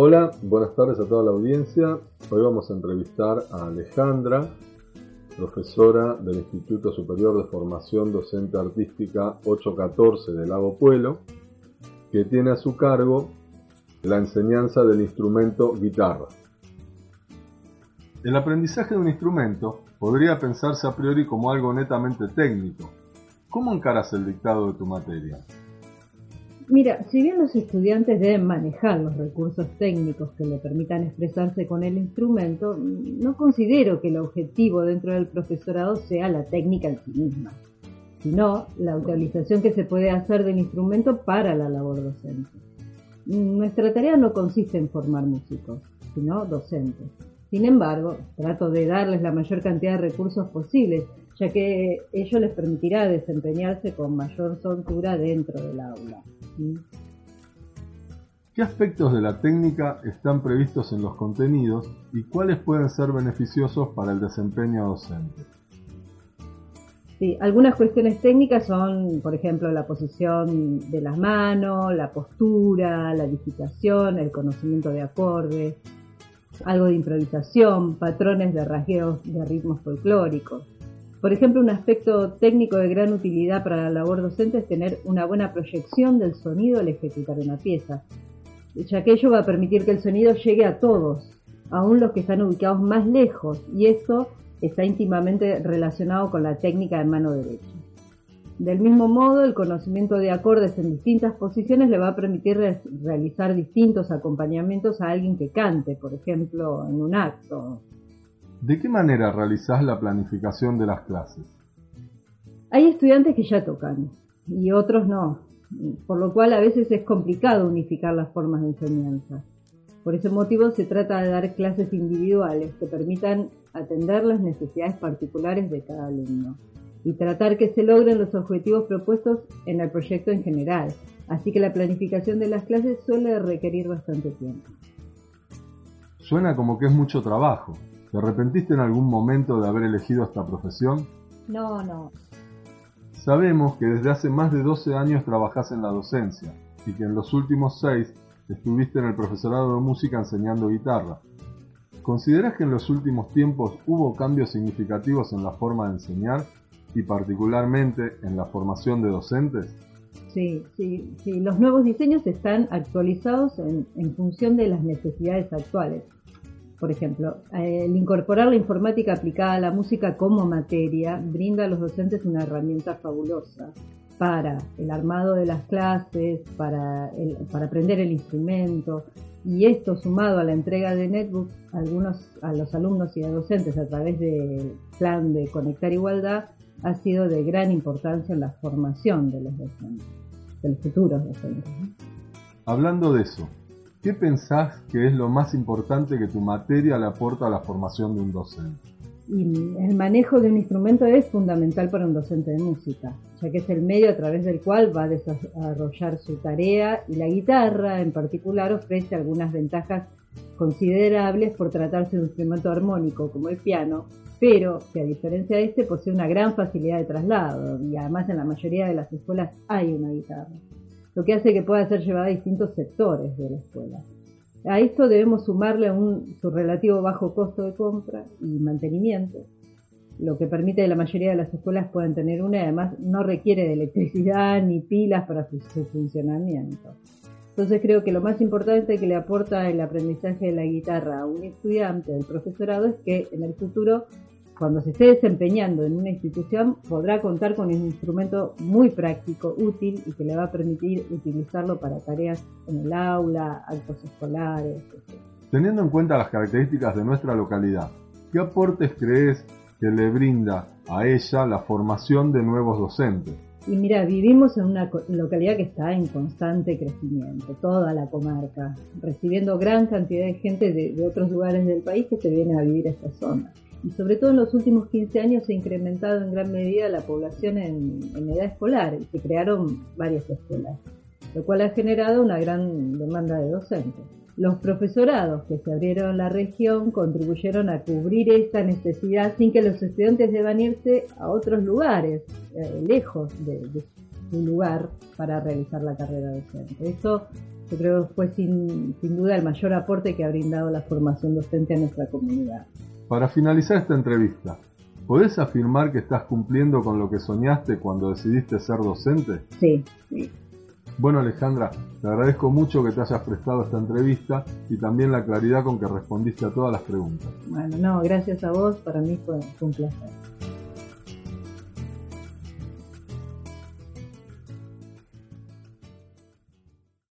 Hola, buenas tardes a toda la audiencia. Hoy vamos a entrevistar a Alejandra, profesora del Instituto Superior de Formación Docente Artística 814 de Lago Puelo, que tiene a su cargo la enseñanza del instrumento guitarra. El aprendizaje de un instrumento podría pensarse a priori como algo netamente técnico. ¿Cómo encaras el dictado de tu materia? Mira, si bien los estudiantes deben manejar los recursos técnicos que le permitan expresarse con el instrumento, no considero que el objetivo dentro del profesorado sea la técnica en sí misma, sino la utilización que se puede hacer del instrumento para la labor docente. Nuestra tarea no consiste en formar músicos, sino docentes. Sin embargo, trato de darles la mayor cantidad de recursos posibles, ya que ello les permitirá desempeñarse con mayor soltura dentro del aula. ¿Qué aspectos de la técnica están previstos en los contenidos y cuáles pueden ser beneficiosos para el desempeño docente? Sí, algunas cuestiones técnicas son, por ejemplo, la posición de las manos, la postura, la digitación, el conocimiento de acordes, algo de improvisación, patrones de rasgueos de ritmos folclóricos. Por ejemplo, un aspecto técnico de gran utilidad para la labor docente es tener una buena proyección del sonido al ejecutar una pieza, ya que ello va a permitir que el sonido llegue a todos, aun los que están ubicados más lejos, y esto está íntimamente relacionado con la técnica de mano derecha. Del mismo modo, el conocimiento de acordes en distintas posiciones le va a permitir realizar distintos acompañamientos a alguien que cante, por ejemplo, en un acto. ¿De qué manera realizás la planificación de las clases? Hay estudiantes que ya tocan y otros no, por lo cual a veces es complicado unificar las formas de enseñanza. Por ese motivo se trata de dar clases individuales que permitan atender las necesidades particulares de cada alumno y tratar que se logren los objetivos propuestos en el proyecto en general. Así que la planificación de las clases suele requerir bastante tiempo. Suena como que es mucho trabajo. ¿Te arrepentiste en algún momento de haber elegido esta profesión? No, no. Sabemos que desde hace más de 12 años trabajas en la docencia y que en los últimos 6 estuviste en el profesorado de música enseñando guitarra. ¿Consideras que en los últimos tiempos hubo cambios significativos en la forma de enseñar y particularmente en la formación de docentes? Sí, sí, sí. Los nuevos diseños están actualizados en, en función de las necesidades actuales. Por ejemplo, el incorporar la informática aplicada a la música como materia brinda a los docentes una herramienta fabulosa para el armado de las clases, para, para aprender el instrumento, y esto sumado a la entrega de netbooks a, algunos, a los alumnos y a docentes a través del plan de Conectar Igualdad, ha sido de gran importancia en la formación de los docentes, de los futuros docentes. Hablando de eso, ¿qué pensás que es lo más importante que tu materia le aporta a la formación de un docente? El manejo de un instrumento es fundamental para un docente de música, ya que es el medio a través del cual va a desarrollar su tarea y la guitarra en particular ofrece algunas ventajas considerables por tratarse de un instrumento armónico como el piano, pero que a diferencia de este posee una gran facilidad de traslado y además en la mayoría de las escuelas hay una guitarra, lo que hace que pueda ser llevada a distintos sectores de la escuela. A esto debemos sumarle un, su relativo bajo costo de compra y mantenimiento, lo que permite que la mayoría de las escuelas puedan tener una y además no requiere de electricidad ni pilas para su funcionamiento. Entonces creo que lo más importante que le aporta el aprendizaje de la guitarra a un estudiante del profesorado es que en el futuro, cuando se esté desempeñando en una institución, podrá contar con un instrumento muy práctico, útil y que le va a permitir utilizarlo para tareas en el aula, actos escolares. Etc. Teniendo en cuenta las características de nuestra localidad, ¿qué aportes crees que le brinda a ella la formación de nuevos docentes? Y mira, vivimos en una localidad que está en constante crecimiento, toda la comarca, recibiendo gran cantidad de gente de, otros lugares del país que se viene a vivir a esta zona. Y sobre todo en los últimos 15 años se ha incrementado en gran medida la población en, edad escolar y se crearon varias escuelas, lo cual ha generado una gran demanda de docentes. Los profesorados que se abrieron en la región contribuyeron a cubrir esta necesidad sin que los estudiantes deban irse a otros lugares, eh, lejos de, su lugar para realizar la carrera docente. Esto yo creo fue sin, sin duda el mayor aporte que ha brindado la formación docente a nuestra comunidad. Para finalizar esta entrevista, ¿podés afirmar que estás cumpliendo con lo que soñaste cuando decidiste ser docente? Sí, sí. Bueno Alejandra, te agradezco mucho que te hayas prestado esta entrevista y también la claridad con que respondiste a todas las preguntas. Bueno, no, gracias a vos, para mí fue, un placer.